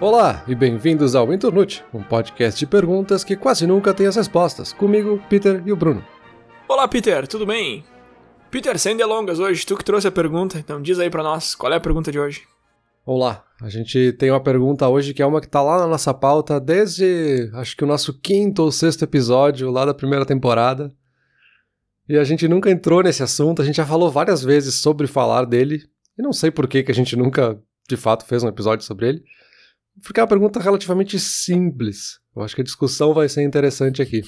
Olá e bem-vindos ao Internute, um podcast de perguntas que quase nunca tem as respostas. Comigo, Peter e o Bruno. Olá, Peter, tudo bem? Peter, sem delongas hoje, tu que trouxe a pergunta, então diz aí pra nós, qual é a pergunta de hoje? Olá, a gente tem uma pergunta hoje que é uma que tá lá na nossa pauta desde acho que o nosso quinto ou sexto episódio lá da primeira temporada. E a gente nunca entrou nesse assunto, a gente já falou várias vezes sobre falar dele, e não sei por que, que a gente nunca de fato fez um episódio sobre ele. É uma pergunta relativamente simples. Eu acho que a discussão vai ser interessante aqui.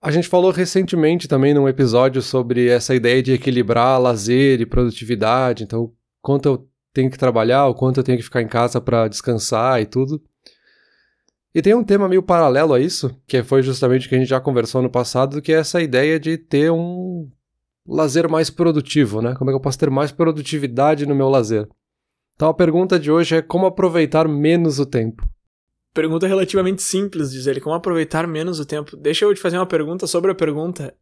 A gente falou recentemente também num episódio sobre essa ideia de equilibrar lazer e produtividade, então quanto eu tenho que trabalhar, o quanto eu tenho que ficar em casa para descansar e tudo. E tem um tema meio paralelo a isso, que foi justamente o que a gente já conversou no passado, que é essa ideia de ter um lazer mais produtivo, né? Como é que eu posso ter mais produtividade no meu lazer? Então a pergunta de hoje é como aproveitar menos o tempo. Pergunta relativamente simples, diz ele, como aproveitar menos o tempo. Deixa eu te fazer uma pergunta sobre a pergunta.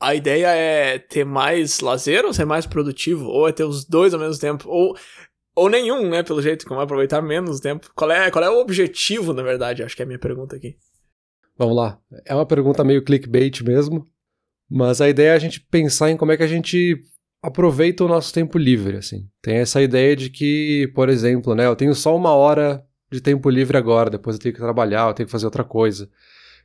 A ideia é ter mais lazer ou ser mais produtivo? Ou é ter os dois ao mesmo tempo? Ou, ou nenhum, né, pelo jeito, como aproveitar menos o tempo? Qual é, qual é o objetivo, na verdade? Acho que é a minha pergunta aqui. Vamos lá. É uma pergunta meio clickbait mesmo, mas a ideia é a gente pensar em como é que a gente aproveita o nosso tempo livre, assim. Tem essa ideia de que, por exemplo, né, eu tenho só uma hora de tempo livre agora, depois eu tenho que trabalhar, eu tenho que fazer outra coisa.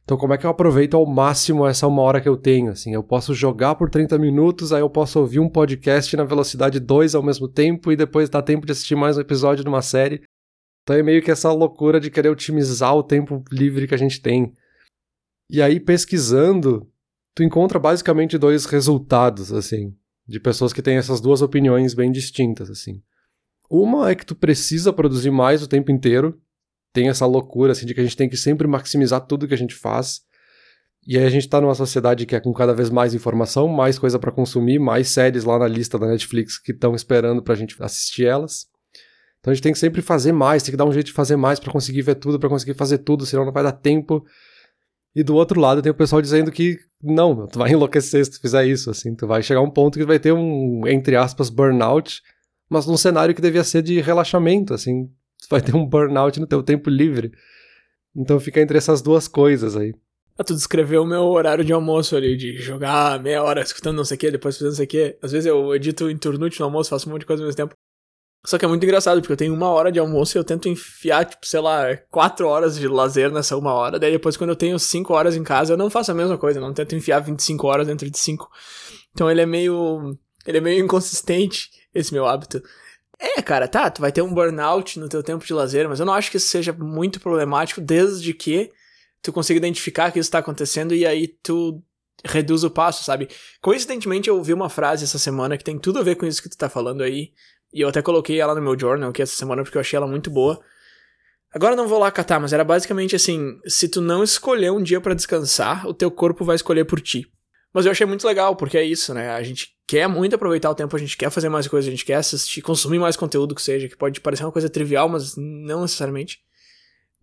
Então, como é que eu aproveito ao máximo essa uma hora que eu tenho? Assim, eu posso jogar por 30 minutos, aí eu posso ouvir um podcast na velocidade 2 ao mesmo tempo e depois dá tempo de assistir mais um episódio de uma série. Então é meio que essa loucura de querer otimizar o tempo livre que a gente tem. E aí, pesquisando, tu encontra basicamente dois resultados, assim de pessoas que têm essas duas opiniões bem distintas, assim. Uma é que tu precisa produzir mais o tempo inteiro, tem essa loucura, assim, de que a gente tem que sempre maximizar tudo que a gente faz, e aí a gente tá numa sociedade que é com cada vez mais informação, mais coisa para consumir, mais séries lá na lista da Netflix que estão esperando pra gente assistir elas. Então a gente tem que sempre fazer mais, tem que dar um jeito de fazer mais para conseguir ver tudo, para conseguir fazer tudo, senão não vai dar tempo. E do outro lado tem o pessoal dizendo que não, tu vai enlouquecer se tu fizer isso, assim, tu vai chegar a um ponto que vai ter um, entre aspas, burnout, mas num cenário que devia ser de relaxamento, assim, tu vai ter um burnout no teu tempo livre. Então fica entre essas duas coisas aí. Ah, tu descreveu o meu horário de almoço ali, de jogar meia hora escutando não sei o que, depois fazendo não sei o que. Às vezes eu edito em turnute no almoço, faço um monte de coisa ao mesmo tempo. Só que é muito engraçado, porque eu tenho uma hora de almoço e eu tento enfiar, tipo, sei lá, quatro horas de lazer nessa uma hora. Daí depois, quando eu tenho cinco horas em casa, eu não faço a mesma coisa, eu não tento enfiar 25 horas dentro de cinco. Então ele é meio. Ele é meio inconsistente, esse meu hábito. É, cara, tá, tu vai ter um burnout no teu tempo de lazer, mas eu não acho que isso seja muito problemático, desde que tu consiga identificar que isso tá acontecendo e aí tu reduz o passo, sabe? Coincidentemente, eu ouvi uma frase essa semana que tem tudo a ver com isso que tu tá falando aí, e eu até coloquei ela no meu journal aqui essa semana porque eu achei ela muito boa. Agora não vou lá catar, mas era basicamente assim: se tu não escolher um dia para descansar, o teu corpo vai escolher por ti. Mas eu achei muito legal, porque é isso, né? A gente quer muito aproveitar o tempo, a gente quer fazer mais coisas, a gente quer assistir, consumir mais conteúdo que seja, que pode parecer uma coisa trivial, mas não necessariamente.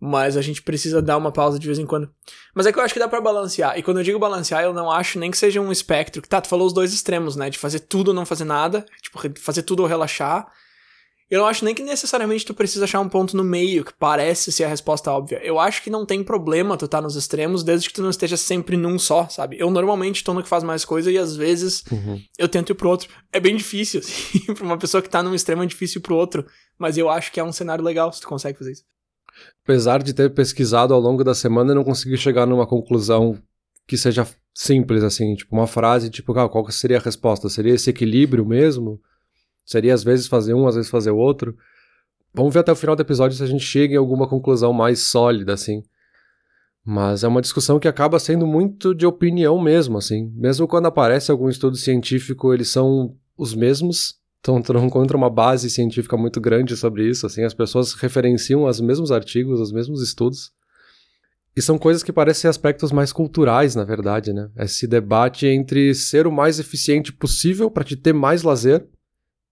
Mas a gente precisa dar uma pausa de vez em quando. Mas é que eu acho que dá para balancear. E quando eu digo balancear, eu não acho nem que seja um espectro. Tá, tu falou os dois extremos, né? De fazer tudo ou não fazer nada. Tipo, fazer tudo ou relaxar. Eu não acho nem que necessariamente tu precisa achar um ponto no meio, que parece ser a resposta óbvia. Eu acho que não tem problema tu estar tá nos extremos, desde que tu não esteja sempre num só, sabe? Eu normalmente tô no que faz mais coisa e às vezes uhum. eu tento ir pro outro. É bem difícil, assim, pra uma pessoa que tá num extremo é difícil ir pro outro. Mas eu acho que é um cenário legal se tu consegue fazer isso apesar de ter pesquisado ao longo da semana, não consegui chegar numa conclusão que seja simples, assim, tipo uma frase, tipo, ah, qual seria a resposta? Seria esse equilíbrio mesmo? Seria às vezes fazer um, às vezes fazer o outro? Vamos ver até o final do episódio se a gente chega em alguma conclusão mais sólida, assim. Mas é uma discussão que acaba sendo muito de opinião mesmo, assim. Mesmo quando aparece algum estudo científico, eles são os mesmos, então tu não encontra uma base científica muito grande sobre isso, assim, as pessoas referenciam os mesmos artigos, os mesmos estudos. E são coisas que parecem aspectos mais culturais, na verdade, né? Esse debate entre ser o mais eficiente possível para te ter mais lazer,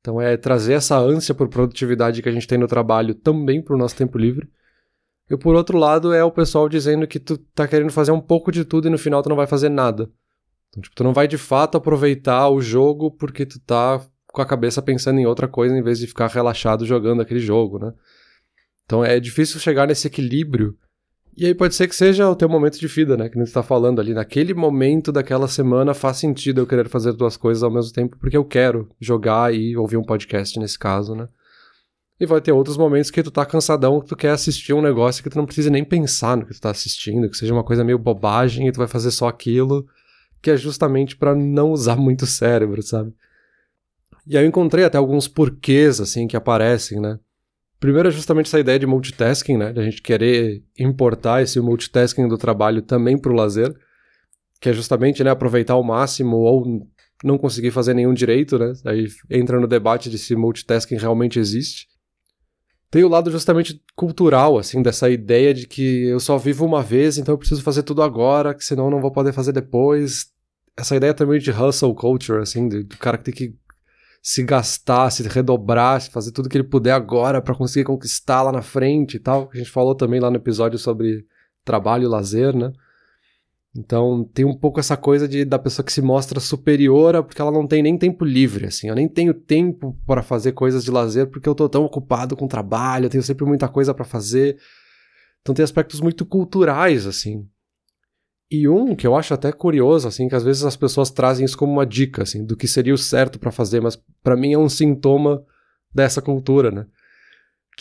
então é trazer essa ânsia por produtividade que a gente tem no trabalho também para o nosso tempo livre. E por outro lado é o pessoal dizendo que tu tá querendo fazer um pouco de tudo e no final tu não vai fazer nada. Então, tipo, tu não vai de fato aproveitar o jogo porque tu tá com a cabeça pensando em outra coisa em vez de ficar relaxado jogando aquele jogo, né? Então é difícil chegar nesse equilíbrio. E aí pode ser que seja o teu momento de vida, né? Que a gente tá falando ali. Naquele momento daquela semana faz sentido eu querer fazer duas coisas ao mesmo tempo, porque eu quero jogar e ouvir um podcast nesse caso, né? E vai ter outros momentos que tu tá cansadão, que tu quer assistir um negócio que tu não precisa nem pensar no que tu tá assistindo, que seja uma coisa meio bobagem e tu vai fazer só aquilo, que é justamente para não usar muito o cérebro, sabe? E aí eu encontrei até alguns porquês, assim, que aparecem, né? Primeiro é justamente essa ideia de multitasking, né? De a gente querer importar esse multitasking do trabalho também pro lazer, que é justamente, né, aproveitar ao máximo ou não conseguir fazer nenhum direito, né? Aí entra no debate de se multitasking realmente existe. Tem o lado justamente cultural, assim, dessa ideia de que eu só vivo uma vez, então eu preciso fazer tudo agora, que senão eu não vou poder fazer depois. Essa ideia também de hustle culture, assim, do, do cara que tem que se gastar, se redobrar, fazer tudo que ele puder agora para conseguir conquistar lá na frente e tal. A gente falou também lá no episódio sobre trabalho e lazer, né? Então tem um pouco essa coisa de da pessoa que se mostra superior porque ela não tem nem tempo livre, assim. Eu nem tenho tempo para fazer coisas de lazer porque eu tô tão ocupado com trabalho, eu tenho sempre muita coisa para fazer. Então tem aspectos muito culturais, assim. E um que eu acho até curioso, assim, que às vezes as pessoas trazem isso como uma dica, assim, do que seria o certo para fazer, mas para mim é um sintoma dessa cultura, né?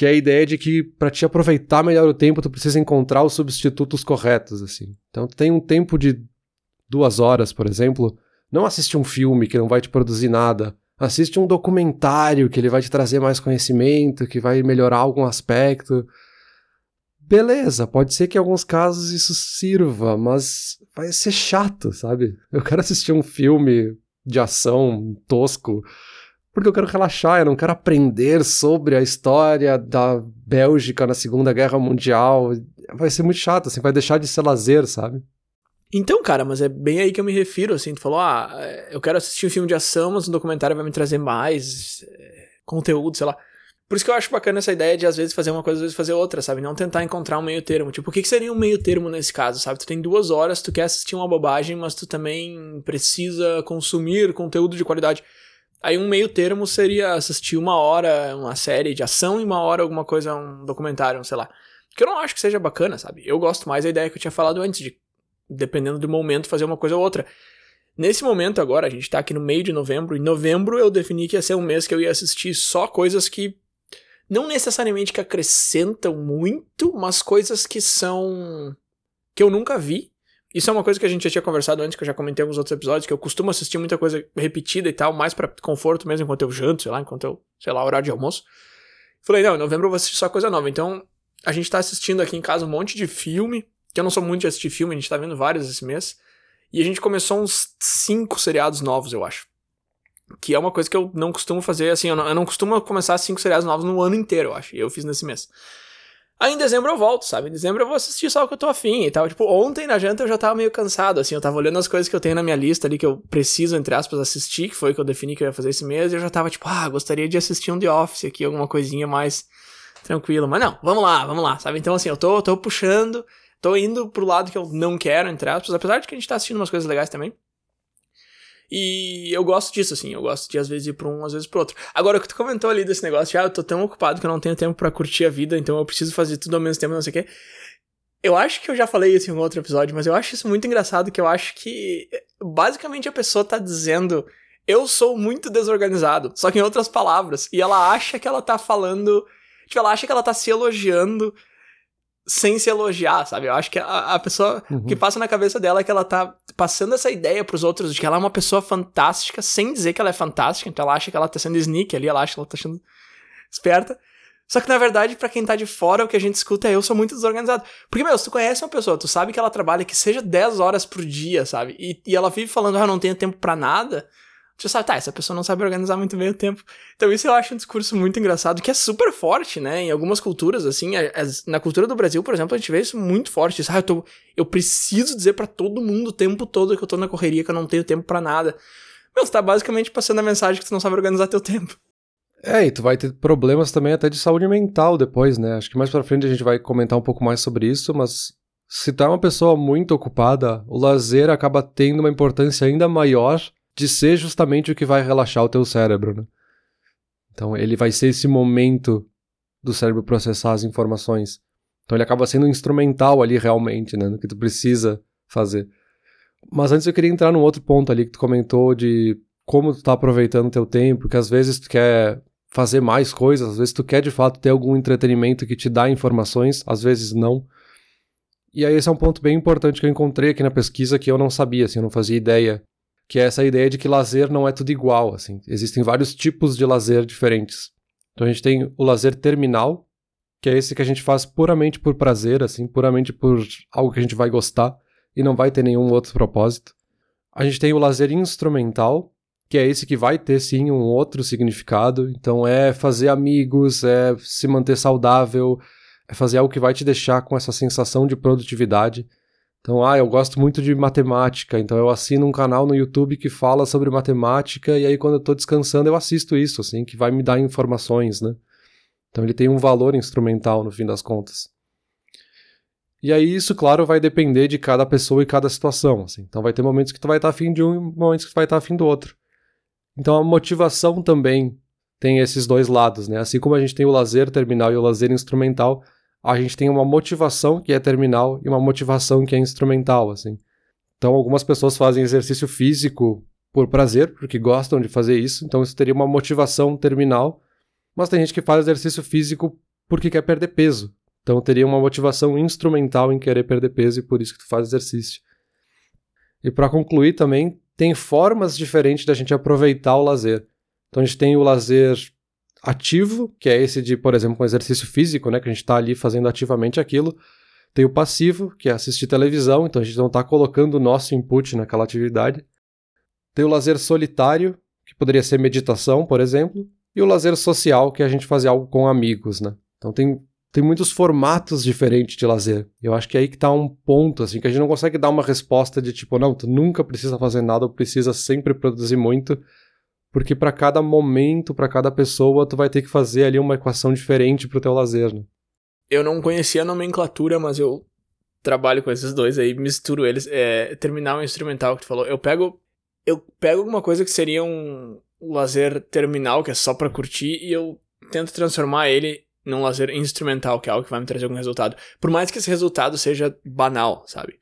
que é a ideia de que para te aproveitar melhor o tempo, tu precisa encontrar os substitutos corretos, assim. Então, tem um tempo de duas horas, por exemplo, não assiste um filme que não vai te produzir nada. Assiste um documentário que ele vai te trazer mais conhecimento, que vai melhorar algum aspecto. Beleza, pode ser que em alguns casos isso sirva, mas vai ser chato, sabe? Eu quero assistir um filme de ação tosco porque eu quero relaxar, eu não quero aprender sobre a história da Bélgica na Segunda Guerra Mundial. Vai ser muito chato, assim, vai deixar de ser lazer, sabe? Então, cara, mas é bem aí que eu me refiro, assim, tu falou, ah, eu quero assistir um filme de ação, mas um documentário vai me trazer mais é, conteúdo, sei lá. Por isso que eu acho bacana essa ideia de às vezes fazer uma coisa, às vezes fazer outra, sabe? Não tentar encontrar um meio termo. Tipo, o que, seria um meio termo nesse caso, sabe? Tu tem duas horas, tu quer assistir uma bobagem, mas tu também precisa consumir conteúdo de qualidade. Aí um meio termo seria assistir uma hora uma série de ação e uma hora alguma coisa, um documentário, sei lá. Que eu não acho que seja bacana, sabe? Eu gosto mais da ideia que eu tinha falado antes, de dependendo do momento fazer uma coisa ou outra. Nesse momento agora, a gente tá aqui no meio de novembro, em novembro eu defini que ia ser um mês que eu ia assistir só coisas que não necessariamente que acrescentam muito, mas coisas que são que eu nunca vi isso é uma coisa que a gente já tinha conversado antes, que eu já comentei em alguns outros episódios, que eu costumo assistir muita coisa repetida e tal, mais para conforto mesmo, enquanto eu janto, sei lá, enquanto eu, sei lá, horário de almoço. Falei, não, em novembro eu vou assistir só coisa nova. Então, a gente tá assistindo aqui em casa um monte de filme, que eu não sou muito de assistir filme, a gente tá vendo vários esse mês. E a gente começou uns cinco seriados novos, eu acho. Que é uma coisa que eu não costumo fazer, assim, eu não, eu não costumo começar cinco seriados novos no ano inteiro, eu acho. Eu fiz nesse mês. Aí em dezembro eu volto, sabe? Em dezembro eu vou assistir só o que eu tô afim e tal. Tipo, ontem na janta eu já tava meio cansado, assim. Eu tava olhando as coisas que eu tenho na minha lista ali que eu preciso, entre aspas, assistir, que foi que eu defini que eu ia fazer esse mês. E eu já tava tipo, ah, gostaria de assistir um The Office aqui, alguma coisinha mais tranquila. Mas não, vamos lá, vamos lá, sabe? Então assim, eu tô, tô puxando, tô indo pro lado que eu não quero, entre aspas. Apesar de que a gente tá assistindo umas coisas legais também. E eu gosto disso, assim, eu gosto de às vezes ir pra um, às vezes pro outro. Agora, o que tu comentou ali desse negócio, ah, eu tô tão ocupado que eu não tenho tempo para curtir a vida, então eu preciso fazer tudo ao mesmo tempo, não sei o quê. Eu acho que eu já falei isso em um outro episódio, mas eu acho isso muito engraçado, que eu acho que basicamente a pessoa tá dizendo eu sou muito desorganizado, só que em outras palavras, e ela acha que ela tá falando, tipo, ela acha que ela tá se elogiando sem se elogiar, sabe? Eu acho que a, a pessoa uhum. que passa na cabeça dela é que ela tá passando essa ideia pros outros de que ela é uma pessoa fantástica, sem dizer que ela é fantástica, então ela acha que ela tá sendo sneak ali, ela acha que ela tá sendo esperta. Só que na verdade, para quem tá de fora, o que a gente escuta é eu sou muito desorganizado. Porque, meu, se tu conhece uma pessoa, tu sabe que ela trabalha que seja 10 horas por dia, sabe? E, e ela vive falando, ah, eu não tenho tempo para nada você sabe, tá, essa pessoa não sabe organizar muito bem o tempo. Então isso eu acho um discurso muito engraçado, que é super forte, né? Em algumas culturas, assim, na cultura do Brasil, por exemplo, a gente vê isso muito forte. Isso, ah, eu, tô, eu preciso dizer para todo mundo o tempo todo que eu tô na correria, que eu não tenho tempo para nada. Meu, você tá basicamente passando a mensagem que tu não sabe organizar teu tempo. É, e tu vai ter problemas também até de saúde mental depois, né? Acho que mais pra frente a gente vai comentar um pouco mais sobre isso, mas se tu é uma pessoa muito ocupada, o lazer acaba tendo uma importância ainda maior de ser justamente o que vai relaxar o teu cérebro, né? Então ele vai ser esse momento do cérebro processar as informações. Então ele acaba sendo instrumental ali realmente, né, no que tu precisa fazer. Mas antes eu queria entrar num outro ponto ali que tu comentou de como tu tá aproveitando o teu tempo, que às vezes tu quer fazer mais coisas, às vezes tu quer de fato ter algum entretenimento que te dá informações, às vezes não. E aí esse é um ponto bem importante que eu encontrei aqui na pesquisa que eu não sabia, assim, eu não fazia ideia, que é essa ideia de que lazer não é tudo igual, assim. Existem vários tipos de lazer diferentes. Então a gente tem o lazer terminal, que é esse que a gente faz puramente por prazer, assim, puramente por algo que a gente vai gostar e não vai ter nenhum outro propósito. A gente tem o lazer instrumental, que é esse que vai ter sim um outro significado. Então é fazer amigos, é se manter saudável, é fazer algo que vai te deixar com essa sensação de produtividade. Então, ah, eu gosto muito de matemática, então eu assino um canal no YouTube que fala sobre matemática e aí quando eu tô descansando eu assisto isso, assim, que vai me dar informações, né? Então ele tem um valor instrumental no fim das contas. E aí isso, claro, vai depender de cada pessoa e cada situação, assim. Então vai ter momentos que tu vai estar afim de um e momentos que tu vai estar afim do outro. Então a motivação também tem esses dois lados, né? Assim como a gente tem o lazer terminal e o lazer instrumental, a gente tem uma motivação que é terminal e uma motivação que é instrumental, assim. Então algumas pessoas fazem exercício físico por prazer, porque gostam de fazer isso, então isso teria uma motivação terminal, mas tem gente que faz exercício físico porque quer perder peso. Então teria uma motivação instrumental em querer perder peso e por isso que tu faz exercício. E para concluir também, tem formas diferentes da gente aproveitar o lazer. Então a gente tem o lazer ativo, que é esse de, por exemplo, um exercício físico, né, que a gente está ali fazendo ativamente aquilo. Tem o passivo, que é assistir televisão, então a gente não está colocando o nosso input naquela atividade. Tem o lazer solitário, que poderia ser meditação, por exemplo, e o lazer social, que é a gente fazer algo com amigos, né? Então tem tem muitos formatos diferentes de lazer. Eu acho que é aí que tá um ponto, assim, que a gente não consegue dar uma resposta de tipo, não, tu nunca precisa fazer nada, precisa sempre produzir muito, porque para cada momento, para cada pessoa, tu vai ter que fazer ali uma equação diferente pro teu lazer, né? Eu não conhecia a nomenclatura, mas eu trabalho com esses dois aí, misturo eles. É, terminal e instrumental que tu falou. Eu pego, eu pego alguma coisa que seria um lazer terminal, que é só pra curtir, e eu tento transformar ele num lazer instrumental, que é algo que vai me trazer algum resultado. Por mais que esse resultado seja banal, sabe?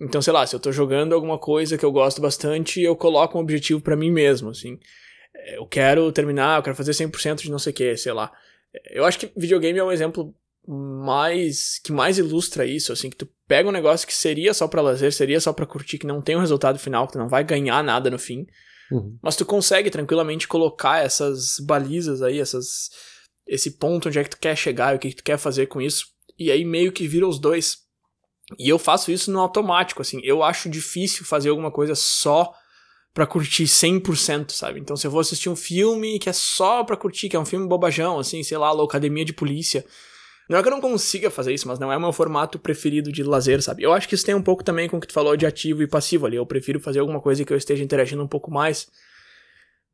Então, sei lá, se eu tô jogando alguma coisa que eu gosto bastante, eu coloco um objetivo para mim mesmo, assim. Eu quero terminar, eu quero fazer 100% de não sei o que, sei lá. Eu acho que videogame é um exemplo mais que mais ilustra isso, assim, que tu pega um negócio que seria só para lazer, seria só para curtir, que não tem um resultado final, que tu não vai ganhar nada no fim. Uhum. Mas tu consegue tranquilamente colocar essas balizas aí, essas esse ponto onde é que tu quer chegar e o que, que tu quer fazer com isso. E aí meio que vira os dois. E eu faço isso no automático, assim. Eu acho difícil fazer alguma coisa só pra curtir 100%, sabe? Então se eu vou assistir um filme que é só pra curtir, que é um filme bobajão, assim, sei lá, Academia de Polícia. Não é que eu não consiga fazer isso, mas não é o meu formato preferido de lazer, sabe? Eu acho que isso tem um pouco também com o que tu falou de ativo e passivo ali. Eu prefiro fazer alguma coisa que eu esteja interagindo um pouco mais.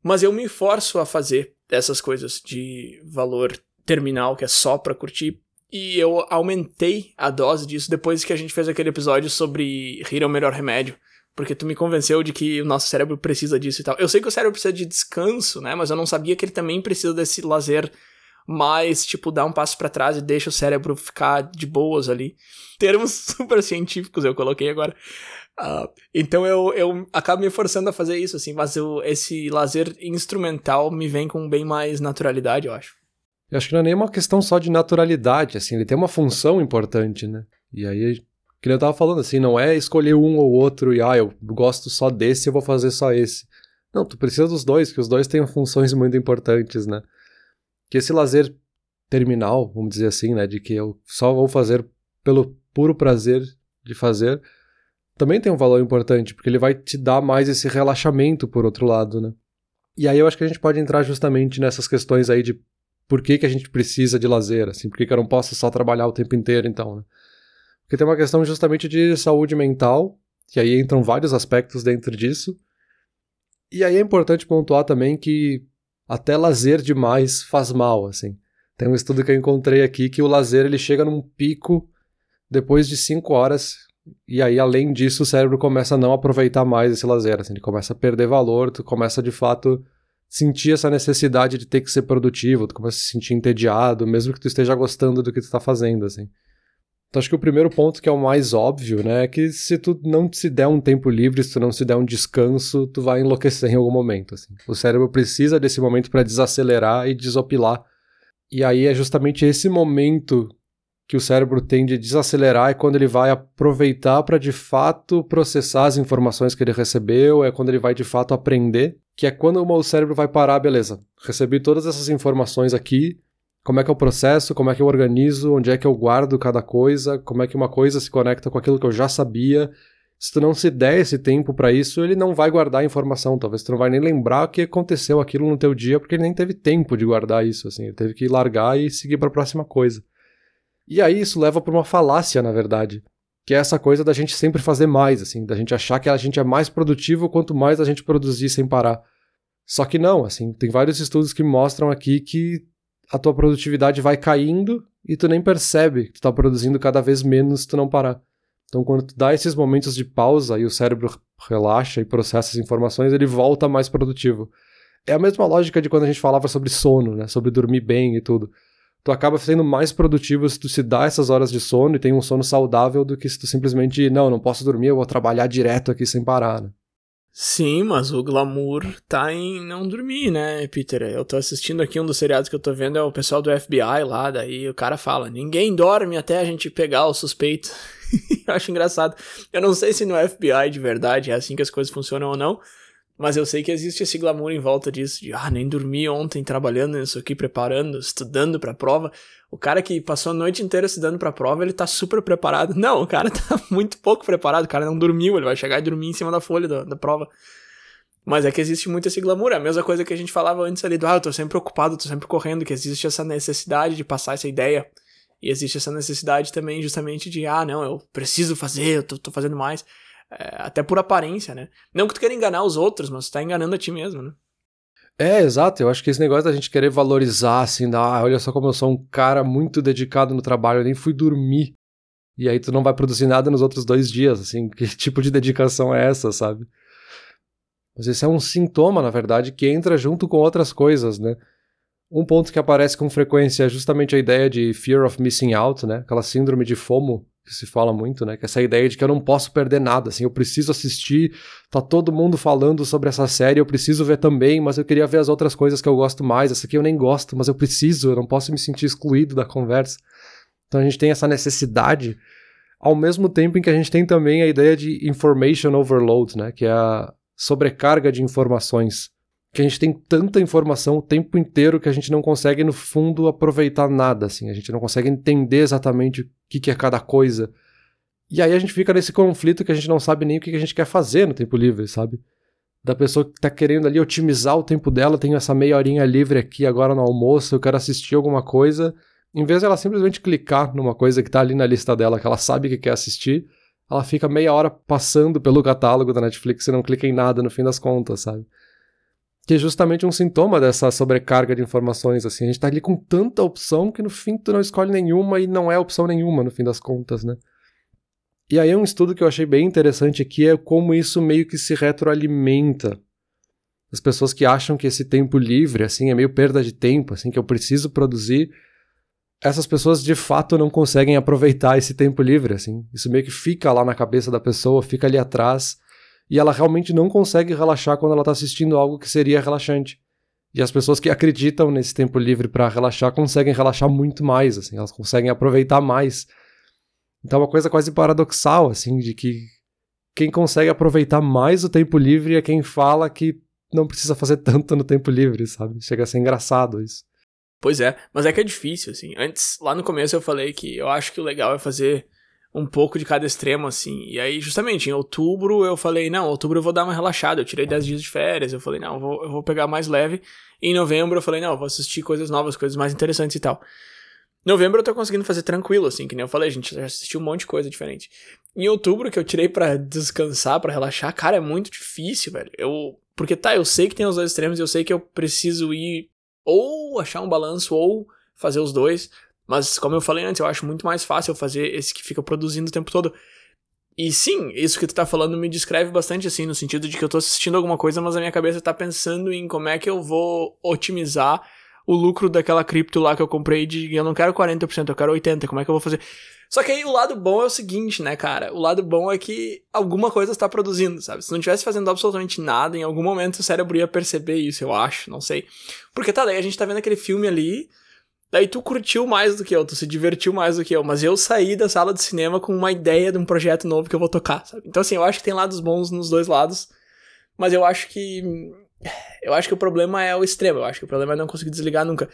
Mas eu me forço a fazer essas coisas de valor terminal, que é só pra curtir. E eu aumentei a dose disso depois que a gente fez aquele episódio sobre rir é o melhor remédio. Porque tu me convenceu de que o nosso cérebro precisa disso e tal. Eu sei que o cérebro precisa de descanso, né? Mas eu não sabia que ele também precisa desse lazer mais, tipo, dar um passo para trás e deixa o cérebro ficar de boas ali. Termos super científicos eu coloquei agora. Uh, então eu, eu acabo me forçando a fazer isso, assim, mas eu, esse lazer instrumental me vem com bem mais naturalidade, eu acho. Eu acho que não é nem uma questão só de naturalidade, assim, ele tem uma função importante, né? E aí, que eu tava falando, assim, não é escolher um ou outro e, ah, eu gosto só desse, eu vou fazer só esse. Não, tu precisa dos dois, que os dois têm funções muito importantes, né? Que esse lazer terminal, vamos dizer assim, né, de que eu só vou fazer pelo puro prazer de fazer, também tem um valor importante, porque ele vai te dar mais esse relaxamento por outro lado, né? E aí eu acho que a gente pode entrar justamente nessas questões aí de por que, que a gente precisa de lazer, assim, por que, que eu não posso só trabalhar o tempo inteiro, então, né? Porque tem uma questão justamente de saúde mental, que aí entram vários aspectos dentro disso. E aí é importante pontuar também que até lazer demais faz mal, assim. Tem um estudo que eu encontrei aqui que o lazer ele chega num pico depois de 5 horas e aí, além disso, o cérebro começa a não aproveitar mais esse lazer, assim, ele começa a perder valor, tu começa de fato sentir essa necessidade de ter que ser produtivo, tu começa a se sentir entediado, mesmo que tu esteja gostando do que tu tá fazendo, assim. Então acho que o primeiro ponto que é o mais óbvio, né, é que se tu não se der um tempo livre, se tu não se der um descanso, tu vai enlouquecer em algum momento, assim. O cérebro precisa desse momento para desacelerar e desopilar. E aí é justamente esse momento que o cérebro tem de desacelerar é quando ele vai aproveitar para de fato processar as informações que ele recebeu, é quando ele vai de fato aprender, que é quando o cérebro vai parar, beleza, recebi todas essas informações aqui, como é que eu processo, como é que eu organizo, onde é que eu guardo cada coisa, como é que uma coisa se conecta com aquilo que eu já sabia. Se tu não se der esse tempo para isso, ele não vai guardar a informação, talvez tu não vai nem lembrar que aconteceu aquilo no teu dia, porque ele nem teve tempo de guardar isso, assim, ele teve que largar e seguir para a próxima coisa. E aí isso leva para uma falácia, na verdade, que é essa coisa da gente sempre fazer mais, assim, da gente achar que a gente é mais produtivo quanto mais a gente produzir sem parar. Só que não, assim, tem vários estudos que mostram aqui que a tua produtividade vai caindo e tu nem percebe que tu tá produzindo cada vez menos se tu não parar. Então, quando tu dá esses momentos de pausa e o cérebro relaxa e processa as informações, ele volta mais produtivo. É a mesma lógica de quando a gente falava sobre sono, né? Sobre dormir bem e tudo. Tu acaba sendo mais produtivo se tu se dá essas horas de sono e tem um sono saudável do que se tu simplesmente, não, não posso dormir, eu vou trabalhar direto aqui sem parar, né? Sim, mas o glamour tá em não dormir, né, Peter? Eu tô assistindo aqui um dos seriados que eu tô vendo, é o pessoal do FBI lá, daí o cara fala: ninguém dorme até a gente pegar o suspeito. eu acho engraçado. Eu não sei se no FBI de verdade é assim que as coisas funcionam ou não, mas eu sei que existe esse glamour em volta disso, de ah, nem dormi ontem trabalhando nisso aqui, preparando, estudando pra prova. O cara que passou a noite inteira estudando pra prova, ele tá super preparado. Não, o cara tá muito pouco preparado, o cara não dormiu, ele vai chegar e dormir em cima da folha da, da prova. Mas é que existe muito esse glamour, é a mesma coisa que a gente falava antes ali do, ah, eu tô sempre ocupado, tô sempre correndo, que existe essa necessidade de passar essa ideia. E existe essa necessidade também justamente de, ah, não, eu preciso fazer, eu tô, tô fazendo mais. É, até por aparência, né? Não que tu queira enganar os outros, mas tu tá enganando a ti mesmo, né? É, exato. Eu acho que esse negócio da gente querer valorizar, assim, da, ah, olha só como eu sou um cara muito dedicado no trabalho, eu nem fui dormir. E aí tu não vai produzir nada nos outros dois dias, assim, que tipo de dedicação é essa, sabe? Mas esse é um sintoma, na verdade, que entra junto com outras coisas, né? Um ponto que aparece com frequência é justamente a ideia de fear of missing out, né? Aquela síndrome de FOMO, que se fala muito, né? Que essa ideia de que eu não posso perder nada, assim, eu preciso assistir, tá todo mundo falando sobre essa série, eu preciso ver também, mas eu queria ver as outras coisas que eu gosto mais, essa aqui eu nem gosto, mas eu preciso, eu não posso me sentir excluído da conversa. Então a gente tem essa necessidade, ao mesmo tempo em que a gente tem também a ideia de information overload, né? Que é a sobrecarga de informações que a gente tem tanta informação o tempo inteiro que a gente não consegue, no fundo, aproveitar nada, assim. A gente não consegue entender exatamente o que, que é cada coisa. E aí a gente fica nesse conflito que a gente não sabe nem o que, que a gente quer fazer no tempo livre, sabe? Da pessoa que tá querendo ali otimizar o tempo dela, tenho essa meia horinha livre aqui agora no almoço, eu quero assistir alguma coisa. Em vez dela simplesmente clicar numa coisa que tá ali na lista dela, que ela sabe que quer assistir, ela fica meia hora passando pelo catálogo da Netflix e não clica em nada no fim das contas, sabe? Que é justamente um sintoma dessa sobrecarga de informações, assim, a gente tá ali com tanta opção que no fim tu não escolhe nenhuma e não é opção nenhuma no fim das contas, né? E aí um estudo que eu achei bem interessante aqui é como isso meio que se retroalimenta. As pessoas que acham que esse tempo livre, assim, é meio perda de tempo, assim, que eu preciso produzir, essas pessoas de fato não conseguem aproveitar esse tempo livre, assim. Isso meio que fica lá na cabeça da pessoa, fica ali atrás e ela realmente não consegue relaxar quando ela está assistindo algo que seria relaxante. E as pessoas que acreditam nesse tempo livre para relaxar conseguem relaxar muito mais, assim, elas conseguem aproveitar mais. Então é uma coisa quase paradoxal, assim, de que quem consegue aproveitar mais o tempo livre é quem fala que não precisa fazer tanto no tempo livre, sabe? Chega a ser engraçado isso. Pois é, mas é que é difícil, assim. Antes, lá no começo eu falei que eu acho que o legal é fazer um pouco de cada extremo, assim. E aí, justamente, em outubro eu falei, não, outubro eu vou dar uma relaxada. Eu tirei 10 dias de férias. Eu falei, não, eu vou, eu vou pegar mais leve. E em novembro eu falei, não, eu vou assistir coisas novas, coisas mais interessantes e tal. Novembro eu tô conseguindo fazer tranquilo, assim, que nem eu falei, a gente já assistiu um monte de coisa diferente. Em outubro, que eu tirei para descansar, para relaxar, cara, é muito difícil, velho. Eu. Porque tá, eu sei que tem os dois extremos, eu sei que eu preciso ir ou achar um balanço ou fazer os dois. Mas, como eu falei antes, eu acho muito mais fácil fazer esse que fica produzindo o tempo todo. E sim, isso que tu tá falando me descreve bastante, assim, no sentido de que eu tô assistindo alguma coisa, mas a minha cabeça tá pensando em como é que eu vou otimizar o lucro daquela cripto lá que eu comprei de eu não quero 40%, eu quero 80%, como é que eu vou fazer? Só que aí o lado bom é o seguinte, né, cara? O lado bom é que alguma coisa está produzindo, sabe? Se não estivesse fazendo absolutamente nada, em algum momento o cérebro ia perceber isso, eu acho, não sei. Porque tá, daí a gente tá vendo aquele filme ali, Daí tu curtiu mais do que eu, tu se divertiu mais do que eu, mas eu saí da sala de cinema com uma ideia de um projeto novo que eu vou tocar, sabe? Então assim, eu acho que tem lados bons nos dois lados, mas eu acho que eu acho que o problema é o extremo, eu acho que o problema é não conseguir desligar nunca.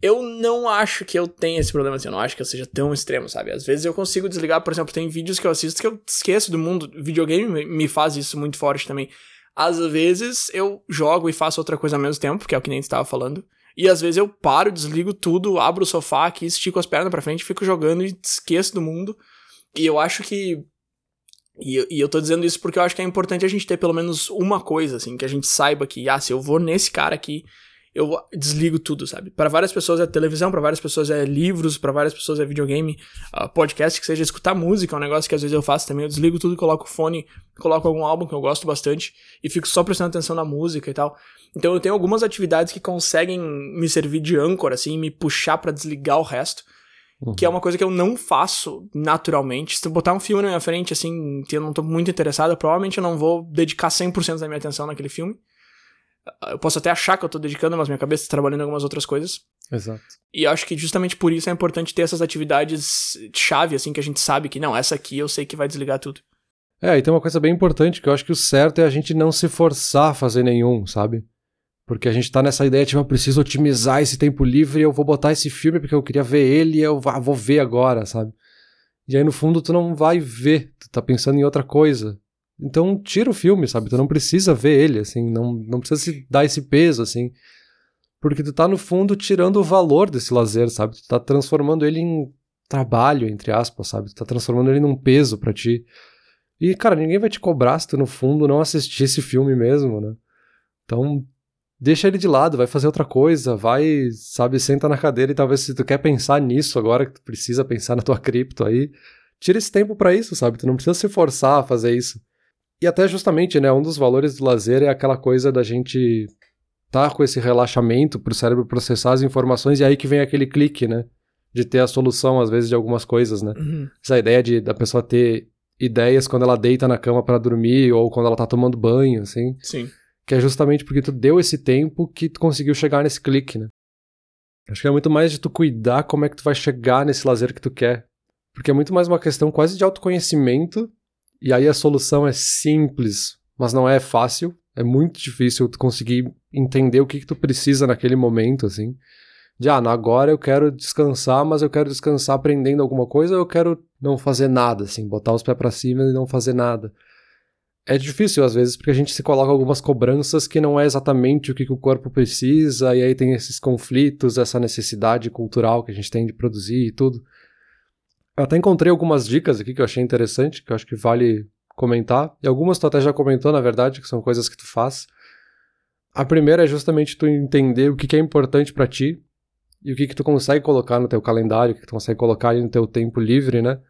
Eu não acho que eu tenha esse problema assim, eu não acho que eu seja tão extremo, sabe? Às vezes eu consigo desligar, por exemplo, tem vídeos que eu assisto que eu esqueço do mundo, videogame me faz isso muito forte também. Às vezes eu jogo e faço outra coisa ao mesmo tempo, que é o que nem estava falando. E às vezes eu paro, desligo tudo, abro o sofá aqui, estico as pernas pra frente, fico jogando e esqueço do mundo. E eu acho que. E, e eu tô dizendo isso porque eu acho que é importante a gente ter pelo menos uma coisa, assim, que a gente saiba que, ah, se eu vou nesse cara aqui, eu desligo tudo, sabe? Para várias pessoas é televisão, para várias pessoas é livros, para várias pessoas é videogame, uh, podcast, que seja escutar música, é um negócio que às vezes eu faço também. Eu desligo tudo, coloco o fone, coloco algum álbum que eu gosto bastante e fico só prestando atenção na música e tal. Então eu tenho algumas atividades que conseguem me servir de âncora, assim, me puxar para desligar o resto. Uhum. Que é uma coisa que eu não faço naturalmente. Se eu botar um filme na minha frente, assim, que eu não tô muito interessado, provavelmente eu não vou dedicar 100% da minha atenção naquele filme. Eu posso até achar que eu tô dedicando, mas minha cabeça tá trabalhando em algumas outras coisas. Exato. E acho que justamente por isso é importante ter essas atividades chave, assim, que a gente sabe que, não, essa aqui eu sei que vai desligar tudo. É, e tem uma coisa bem importante, que eu acho que o certo é a gente não se forçar a fazer nenhum, sabe? Porque a gente tá nessa ideia de, tipo, eu preciso otimizar esse tempo livre, eu vou botar esse filme porque eu queria ver ele e eu vou ver agora, sabe? E aí, no fundo, tu não vai ver, tu tá pensando em outra coisa. Então, tira o filme, sabe? Tu não precisa ver ele, assim, não, não precisa se dar esse peso, assim. Porque tu tá, no fundo, tirando o valor desse lazer, sabe? Tu tá transformando ele em trabalho, entre aspas, sabe? Tu tá transformando ele num peso para ti. E, cara, ninguém vai te cobrar se tu, no fundo, não assistir esse filme mesmo, né? Então, deixa ele de lado, vai fazer outra coisa, vai, sabe, senta na cadeira e talvez se tu quer pensar nisso agora, que tu precisa pensar na tua cripto aí, tira esse tempo para isso, sabe? Tu não precisa se forçar a fazer isso. E até justamente, né, um dos valores do lazer é aquela coisa da gente tá com esse relaxamento pro cérebro processar as informações e aí que vem aquele clique, né? De ter a solução, às vezes, de algumas coisas, né? Uhum. Essa ideia de da pessoa ter ideias quando ela deita na cama para dormir ou quando ela tá tomando banho, assim. Sim que é justamente porque tu deu esse tempo que tu conseguiu chegar nesse clique, né? Acho que é muito mais de tu cuidar como é que tu vai chegar nesse lazer que tu quer. Porque é muito mais uma questão quase de autoconhecimento, e aí a solução é simples, mas não é fácil. É muito difícil tu conseguir entender o que, que tu precisa naquele momento, assim. De, ah, agora eu quero descansar, mas eu quero descansar aprendendo alguma coisa, ou eu quero não fazer nada, assim, botar os pés para cima e não fazer nada é difícil às vezes porque a gente se coloca algumas cobranças que não é exatamente o que, que o corpo precisa, e aí tem esses conflitos, essa necessidade cultural que a gente tem de produzir e tudo. Eu até encontrei algumas dicas aqui que eu achei interessante, que eu acho que vale comentar, e algumas tu até já comentou, na verdade, que são coisas que tu faz. A primeira é justamente tu entender o que, que é importante para ti e o que, que tu consegue colocar no teu calendário, o que, que tu consegue colocar no teu tempo livre, né?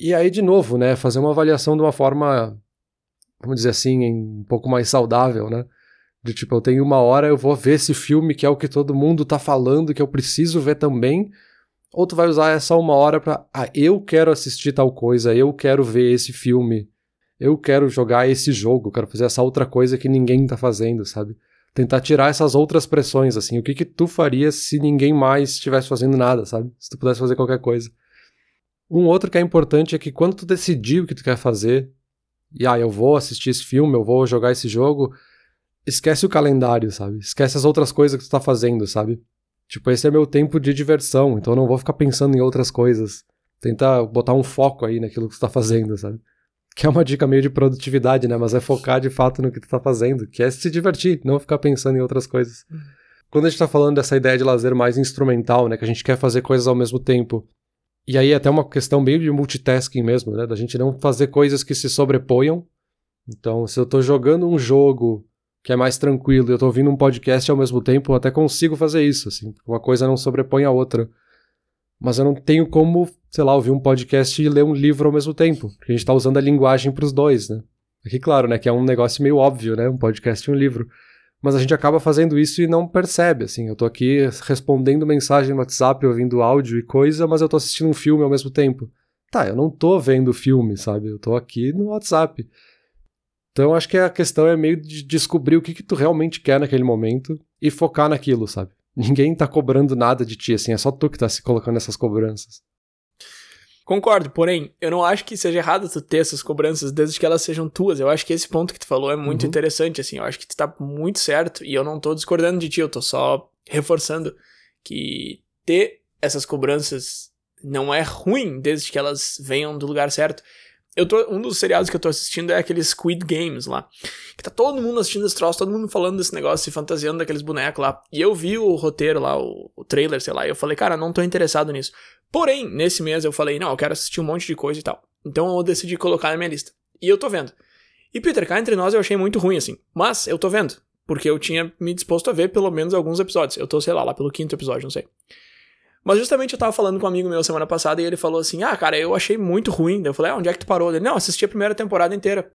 E aí, de novo, né, fazer uma avaliação de uma forma vamos dizer assim, um pouco mais saudável, né? De tipo, eu tenho uma hora, eu vou ver esse filme que é o que todo mundo tá falando, que eu preciso ver também. Ou tu vai usar essa uma hora pra, ah, eu quero assistir tal coisa, eu quero ver esse filme, eu quero jogar esse jogo, quero fazer essa outra coisa que ninguém tá fazendo, sabe? Tentar tirar essas outras pressões, assim. O que que tu faria se ninguém mais estivesse fazendo nada, sabe? Se tu pudesse fazer qualquer coisa. Um outro que é importante é que quando tu decidir o que tu quer fazer, e ah, eu vou assistir esse filme, eu vou jogar esse jogo, esquece o calendário, sabe? Esquece as outras coisas que tu tá fazendo, sabe? Tipo, esse é meu tempo de diversão, então eu não vou ficar pensando em outras coisas. Tentar botar um foco aí naquilo que tu tá fazendo, sabe? Que é uma dica meio de produtividade, né? Mas é focar de fato no que tu tá fazendo, que é se divertir, não ficar pensando em outras coisas. Uhum. Quando a gente tá falando dessa ideia de lazer mais instrumental, né? Que a gente quer fazer coisas ao mesmo tempo, e aí até uma questão meio de multitasking mesmo, né? Da gente não fazer coisas que se sobreponham. Então, se eu estou jogando um jogo que é mais tranquilo eu estou ouvindo um podcast ao mesmo tempo, eu até consigo fazer isso, assim. Uma coisa não sobrepõe a outra. mas eu não tenho como, sei lá, ouvir um podcast e ler um livro ao mesmo tempo, porque a gente está usando a linguagem para os dois, né? Aqui, claro, né, que é um negócio meio óbvio, né, um podcast e um livro, mas a gente acaba fazendo isso e não percebe, assim, eu tô aqui respondendo mensagem no WhatsApp, ouvindo áudio e coisa, mas eu tô assistindo um filme ao mesmo tempo. Tá, eu não tô vendo filme, sabe? Eu tô aqui no WhatsApp. Então acho que a questão é meio de descobrir o que, que tu realmente quer naquele momento e focar naquilo, sabe? Ninguém tá cobrando nada de ti, assim, é só tu que tá se colocando essas cobranças. Concordo, porém, eu não acho que seja errado tu ter essas cobranças desde que elas sejam tuas. Eu acho que esse ponto que tu falou é muito uhum. interessante, assim. Eu acho que tu tá muito certo e eu não tô discordando de ti, eu tô só reforçando que ter essas cobranças não é ruim desde que elas venham do lugar certo. Eu tô, um dos seriados que eu tô assistindo é aqueles Squid Games lá. Que tá todo mundo assistindo esse troço, todo mundo falando desse negócio, se fantasiando daqueles bonecos lá. E eu vi o roteiro lá, o, o trailer, sei lá, e eu falei, cara, não tô interessado nisso. Porém, nesse mês eu falei, não, eu quero assistir um monte de coisa e tal. Então eu decidi colocar na minha lista. E eu tô vendo. E Peter, cá entre nós eu achei muito ruim, assim. Mas eu tô vendo. Porque eu tinha me disposto a ver pelo menos alguns episódios. Eu tô, sei lá, lá pelo quinto episódio, não sei. Mas justamente eu tava falando com um amigo meu semana passada e ele falou assim: Ah, cara, eu achei muito ruim. Daí eu falei: Ah, onde é que tu parou? Ele, não, assisti a primeira temporada inteira.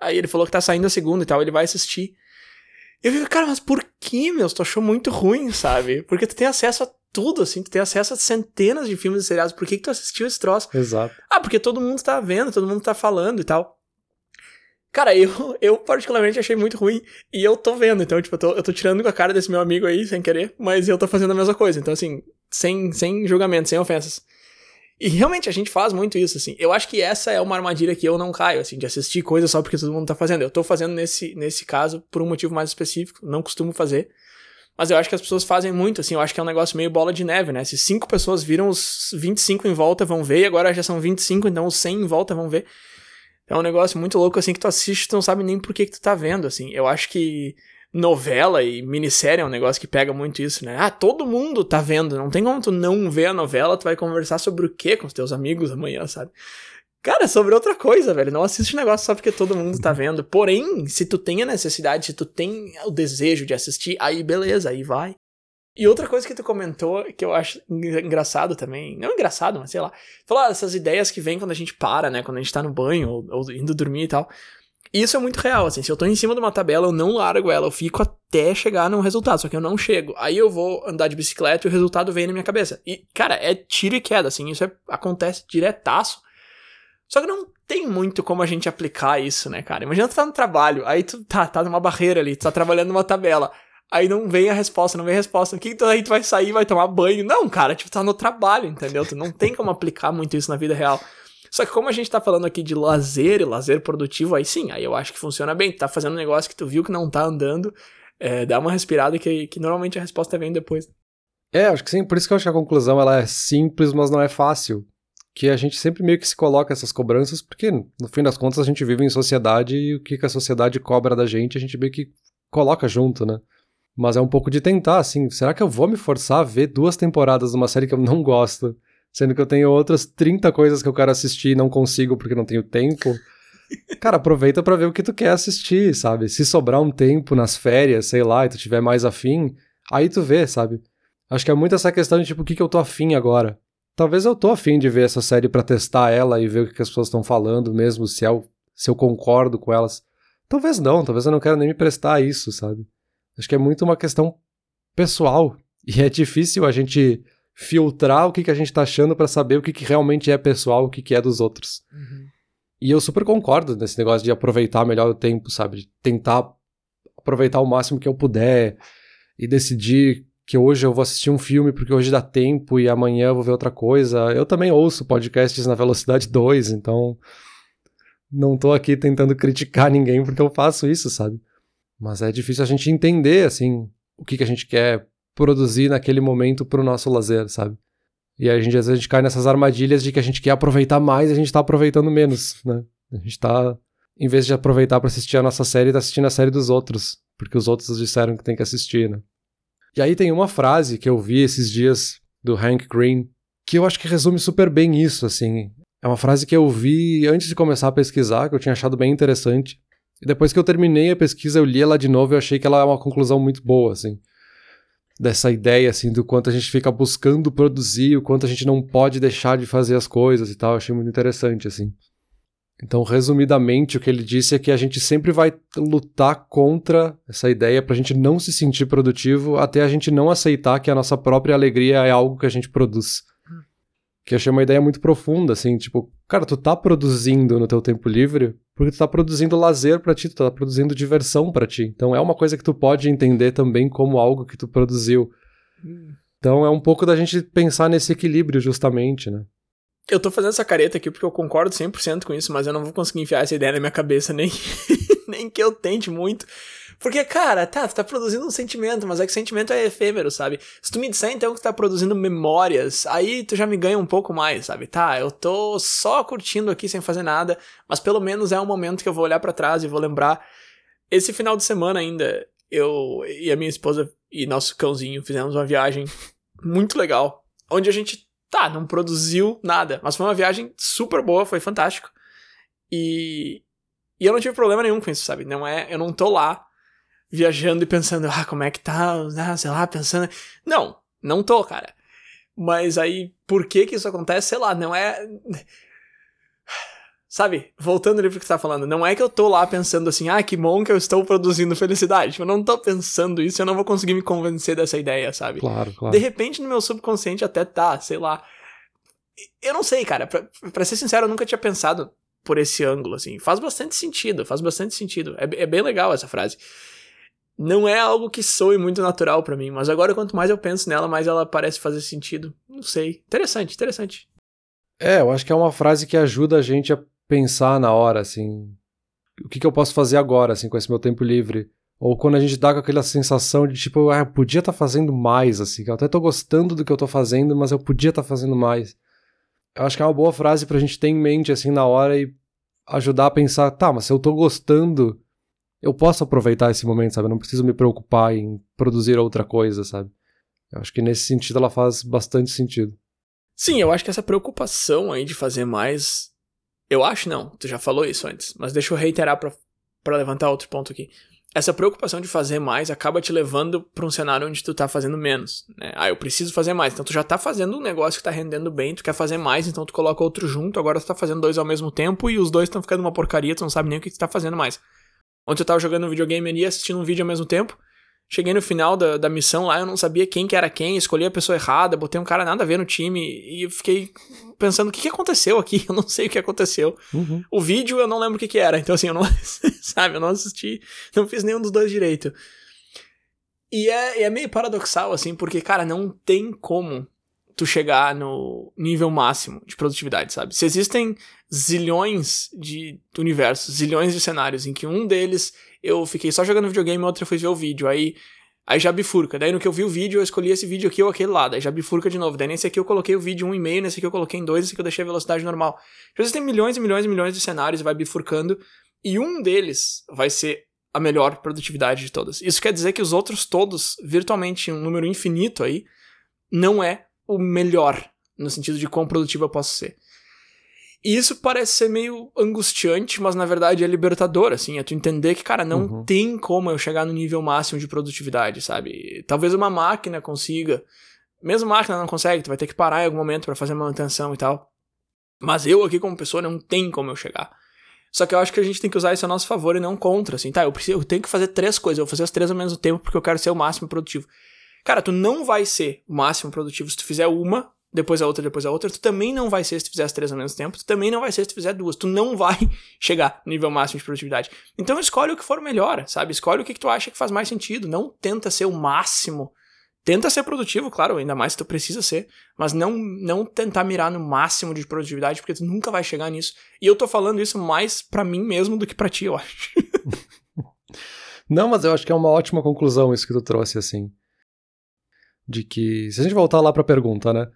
Aí ele falou que tá saindo a segunda e tal, ele vai assistir. Eu fico, cara, mas por que, meu? Tu achou muito ruim, sabe? Porque tu tem acesso a tudo, assim, tu tem acesso a centenas de filmes e seriados. Por que, que tu assistiu esse troço? Exato. Ah, porque todo mundo tá vendo, todo mundo tá falando e tal. Cara, eu, eu particularmente achei muito ruim e eu tô vendo, então, tipo, eu tô, eu tô tirando com a cara desse meu amigo aí, sem querer, mas eu tô fazendo a mesma coisa. Então, assim, sem, sem julgamento, sem ofensas. E realmente a gente faz muito isso, assim. Eu acho que essa é uma armadilha que eu não caio, assim, de assistir coisas só porque todo mundo tá fazendo. Eu tô fazendo nesse, nesse caso por um motivo mais específico, não costumo fazer. Mas eu acho que as pessoas fazem muito, assim, eu acho que é um negócio meio bola de neve, né? Se cinco pessoas viram os 25 em volta vão ver, e agora já são 25, então os 100 em volta vão ver. É um negócio muito louco, assim, que tu assiste tu não sabe nem por que, que tu tá vendo, assim. Eu acho que novela e minissérie é um negócio que pega muito isso, né? Ah, todo mundo tá vendo, não tem como tu não ver a novela, tu vai conversar sobre o quê com os teus amigos amanhã, sabe? Cara, sobre outra coisa, velho. Não assiste negócio só porque todo mundo tá vendo. Porém, se tu tem a necessidade, se tu tem o desejo de assistir, aí beleza, aí vai. E outra coisa que tu comentou, que eu acho engraçado também, não engraçado, mas sei lá, falar essas ideias que vêm quando a gente para, né, quando a gente tá no banho ou, ou indo dormir e tal. Isso é muito real, assim. Se eu tô em cima de uma tabela, eu não largo ela, eu fico até chegar num resultado, só que eu não chego. Aí eu vou andar de bicicleta e o resultado vem na minha cabeça. E, cara, é tiro e queda, assim, isso é, acontece diretaço. Só que não tem muito como a gente aplicar isso, né, cara? Imagina tu tá no trabalho, aí tu tá, tá numa barreira ali, tu tá trabalhando numa tabela. Aí não vem a resposta, não vem a resposta. O que tu aí tu vai sair, vai tomar banho? Não, cara, tipo, tá no trabalho, entendeu? Tu não tem como aplicar muito isso na vida real. Só que como a gente tá falando aqui de lazer e lazer produtivo, aí sim, aí eu acho que funciona bem. Tu tá fazendo um negócio que tu viu que não tá andando, é, dá uma respirada que, que normalmente a resposta vem depois. É, acho que sim, por isso que eu acho que a conclusão ela é simples, mas não é fácil. Que a gente sempre meio que se coloca essas cobranças, porque no fim das contas a gente vive em sociedade e o que, que a sociedade cobra da gente, a gente meio que coloca junto, né? Mas é um pouco de tentar, assim, será que eu vou me forçar a ver duas temporadas de uma série que eu não gosto? Sendo que eu tenho outras 30 coisas que eu quero assistir e não consigo porque não tenho tempo. Cara, aproveita para ver o que tu quer assistir, sabe? Se sobrar um tempo nas férias, sei lá, e tu tiver mais afim, aí tu vê, sabe? Acho que é muito essa questão de tipo, o que, que eu tô afim agora? Talvez eu tô afim de ver essa série para testar ela e ver o que, que as pessoas estão falando mesmo, se, é se eu concordo com elas. Talvez não, talvez eu não quero nem me prestar a isso, sabe? Acho que é muito uma questão pessoal. E é difícil a gente filtrar o que, que a gente tá achando para saber o que, que realmente é pessoal, o que, que é dos outros. Uhum. E eu super concordo nesse negócio de aproveitar melhor o tempo, sabe? De tentar aproveitar o máximo que eu puder e decidir que hoje eu vou assistir um filme porque hoje dá tempo e amanhã eu vou ver outra coisa. Eu também ouço podcasts na velocidade 2, então não tô aqui tentando criticar ninguém porque eu faço isso, sabe? Mas é difícil a gente entender, assim, o que, que a gente quer produzir naquele momento pro nosso lazer, sabe? E a gente, às vezes, a gente cai nessas armadilhas de que a gente quer aproveitar mais e a gente tá aproveitando menos, né? A gente tá, em vez de aproveitar para assistir a nossa série, tá assistindo a série dos outros, porque os outros disseram que tem que assistir, né? E aí tem uma frase que eu vi esses dias do Hank Green, que eu acho que resume super bem isso, assim. É uma frase que eu vi antes de começar a pesquisar, que eu tinha achado bem interessante. E depois que eu terminei a pesquisa, eu li ela de novo e achei que ela é uma conclusão muito boa, assim. Dessa ideia, assim, do quanto a gente fica buscando produzir, o quanto a gente não pode deixar de fazer as coisas e tal. Eu achei muito interessante, assim. Então, resumidamente, o que ele disse é que a gente sempre vai lutar contra essa ideia para a gente não se sentir produtivo até a gente não aceitar que a nossa própria alegria é algo que a gente produz. Que eu achei uma ideia muito profunda, assim, tipo, cara, tu tá produzindo no teu tempo livre porque tu tá produzindo lazer para ti, tu tá produzindo diversão para ti. Então é uma coisa que tu pode entender também como algo que tu produziu. Então é um pouco da gente pensar nesse equilíbrio justamente, né? Eu tô fazendo essa careta aqui porque eu concordo 100% com isso, mas eu não vou conseguir enfiar essa ideia na minha cabeça, nem, nem que eu tente muito. Porque, cara, tá, tu tá produzindo um sentimento, mas é que sentimento é efêmero, sabe? Se tu me disser então que tu tá produzindo memórias, aí tu já me ganha um pouco mais, sabe? Tá, eu tô só curtindo aqui sem fazer nada, mas pelo menos é um momento que eu vou olhar para trás e vou lembrar. Esse final de semana ainda, eu e a minha esposa e nosso cãozinho fizemos uma viagem muito legal, onde a gente tá, não produziu nada, mas foi uma viagem super boa, foi fantástico. E, e eu não tive problema nenhum com isso, sabe? Não é, eu não tô lá viajando e pensando, ah, como é que tá, ah, sei lá, pensando. Não, não tô, cara. Mas aí, por que que isso acontece? Sei lá, não é. Sabe, voltando ali pro que você tá falando, não é que eu tô lá pensando assim, ah, que bom que eu estou produzindo felicidade. Eu não tô pensando isso, eu não vou conseguir me convencer dessa ideia, sabe? Claro, claro. De repente, no meu subconsciente até tá, sei lá. Eu não sei, cara. Pra, pra ser sincero, eu nunca tinha pensado por esse ângulo, assim. Faz bastante sentido, faz bastante sentido. É, é bem legal essa frase. Não é algo que soe muito natural para mim, mas agora quanto mais eu penso nela, mais ela parece fazer sentido. Não sei. Interessante, interessante. É, eu acho que é uma frase que ajuda a gente a pensar na hora, assim, o que, que eu posso fazer agora, assim, com esse meu tempo livre. Ou quando a gente dá com aquela sensação de tipo, ah, eu podia estar tá fazendo mais, assim, eu até tô gostando do que eu tô fazendo, mas eu podia estar tá fazendo mais. Eu acho que é uma boa frase pra gente ter em mente, assim, na hora e ajudar a pensar, tá, mas se eu tô gostando, eu posso aproveitar esse momento, sabe? Eu não preciso me preocupar em produzir outra coisa, sabe? Eu acho que nesse sentido ela faz bastante sentido. Sim, eu acho que essa preocupação aí de fazer mais eu acho não, tu já falou isso antes, mas deixa eu reiterar para levantar outro ponto aqui. Essa preocupação de fazer mais acaba te levando para um cenário onde tu tá fazendo menos, né? Ah, eu preciso fazer mais. Então tu já tá fazendo um negócio que tá rendendo bem, tu quer fazer mais, então tu coloca outro junto, agora tu tá fazendo dois ao mesmo tempo e os dois estão ficando uma porcaria, tu não sabe nem o que tu tá fazendo mais. Ontem eu tava jogando um videogame ali, assistindo um vídeo ao mesmo tempo, Cheguei no final da, da missão lá, eu não sabia quem que era quem, escolhi a pessoa errada, botei um cara nada a ver no time e eu fiquei pensando o que, que aconteceu aqui, eu não sei o que aconteceu. Uhum. O vídeo eu não lembro o que, que era, então assim, eu não, sabe, eu não assisti, não fiz nenhum dos dois direito. E é, é meio paradoxal, assim, porque, cara, não tem como tu chegar no nível máximo de produtividade, sabe? Se existem zilhões de universos, zilhões de cenários em que um deles eu fiquei só jogando videogame, outra eu fui ver o vídeo. Aí, aí já bifurca. Daí no que eu vi o vídeo, eu escolhi esse vídeo aqui ou aquele lá. Daí já bifurca de novo. Daí nesse aqui eu coloquei o vídeo 1,5, nesse aqui eu coloquei em 2, nesse aqui eu deixei a velocidade normal. Às vezes tem milhões e milhões e milhões de cenários e vai bifurcando. E um deles vai ser a melhor produtividade de todas. Isso quer dizer que os outros todos, virtualmente um número infinito aí, não é o melhor, no sentido de quão produtivo eu posso ser. E isso parece ser meio angustiante, mas na verdade é libertador, assim, é tu entender que, cara, não uhum. tem como eu chegar no nível máximo de produtividade, sabe? Talvez uma máquina consiga, mesmo máquina não consegue, tu vai ter que parar em algum momento para fazer manutenção e tal. Mas eu aqui como pessoa não tem como eu chegar. Só que eu acho que a gente tem que usar isso a nosso favor e não contra, assim, tá? Eu, preciso, eu tenho que fazer três coisas, eu vou fazer as três ao mesmo tempo porque eu quero ser o máximo produtivo. Cara, tu não vai ser o máximo produtivo se tu fizer uma depois a outra, depois a outra, tu também não vai ser se tu fizer as três ao mesmo tempo, tu também não vai ser se tu fizer duas, tu não vai chegar no nível máximo de produtividade. Então escolhe o que for melhor, sabe? Escolhe o que, que tu acha que faz mais sentido, não tenta ser o máximo. Tenta ser produtivo, claro, ainda mais se tu precisa ser, mas não não tentar mirar no máximo de produtividade, porque tu nunca vai chegar nisso. E eu tô falando isso mais para mim mesmo do que para ti, eu acho. não, mas eu acho que é uma ótima conclusão isso que tu trouxe assim. De que, se a gente voltar lá pra pergunta, né?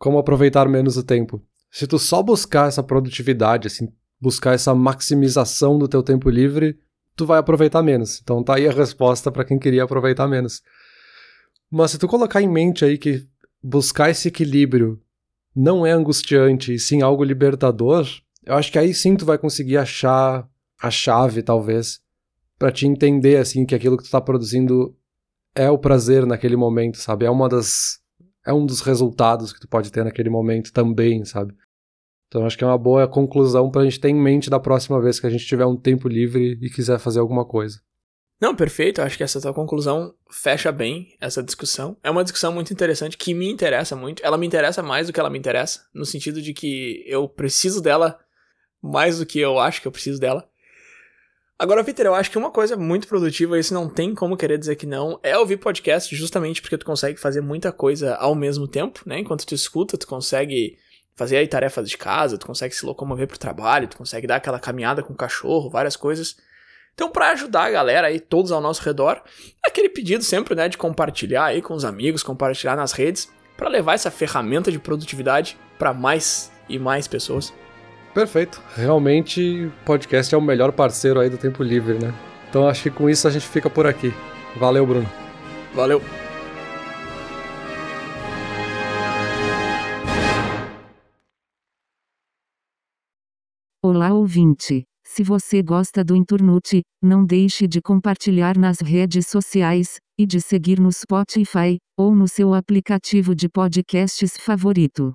como aproveitar menos o tempo. Se tu só buscar essa produtividade, assim, buscar essa maximização do teu tempo livre, tu vai aproveitar menos. Então tá aí a resposta para quem queria aproveitar menos. Mas se tu colocar em mente aí que buscar esse equilíbrio não é angustiante e sim algo libertador, eu acho que aí sim tu vai conseguir achar a chave, talvez, para te entender assim que aquilo que tu tá produzindo é o prazer naquele momento, sabe? É uma das é um dos resultados que tu pode ter naquele momento também, sabe? Então acho que é uma boa conclusão pra gente ter em mente da próxima vez que a gente tiver um tempo livre e quiser fazer alguma coisa. Não, perfeito. Acho que essa tua conclusão fecha bem essa discussão. É uma discussão muito interessante que me interessa muito. Ela me interessa mais do que ela me interessa, no sentido de que eu preciso dela mais do que eu acho que eu preciso dela. Agora, Peter, eu acho que uma coisa muito produtiva, isso não tem como querer dizer que não, é ouvir podcast, justamente porque tu consegue fazer muita coisa ao mesmo tempo, né? Enquanto tu escuta, tu consegue fazer aí tarefas de casa, tu consegue se locomover pro trabalho, tu consegue dar aquela caminhada com o cachorro, várias coisas. Então, para ajudar a galera aí, todos ao nosso redor, aquele pedido sempre, né, de compartilhar aí com os amigos, compartilhar nas redes, para levar essa ferramenta de produtividade para mais e mais pessoas. Perfeito. Realmente, podcast é o melhor parceiro aí do tempo livre, né? Então acho que com isso a gente fica por aqui. Valeu, Bruno. Valeu. Olá, ouvinte. Se você gosta do Inturnute, não deixe de compartilhar nas redes sociais e de seguir no Spotify ou no seu aplicativo de podcasts favorito.